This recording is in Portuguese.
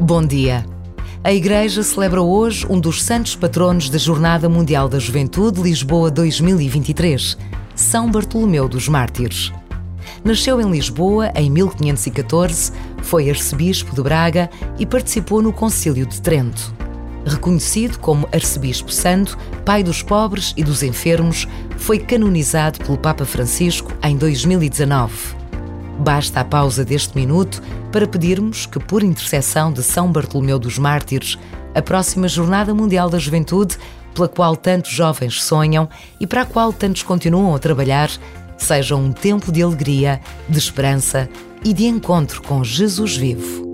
Bom dia. A Igreja celebra hoje um dos santos patronos da Jornada Mundial da Juventude Lisboa 2023, São Bartolomeu dos Mártires. Nasceu em Lisboa em 1514, foi arcebispo de Braga e participou no Concílio de Trento. Reconhecido como arcebispo santo, pai dos pobres e dos enfermos, foi canonizado pelo Papa Francisco em 2019. Basta a pausa deste minuto para pedirmos que, por intercessão de São Bartolomeu dos Mártires, a próxima Jornada Mundial da Juventude, pela qual tantos jovens sonham e para a qual tantos continuam a trabalhar, seja um tempo de alegria, de esperança e de encontro com Jesus vivo.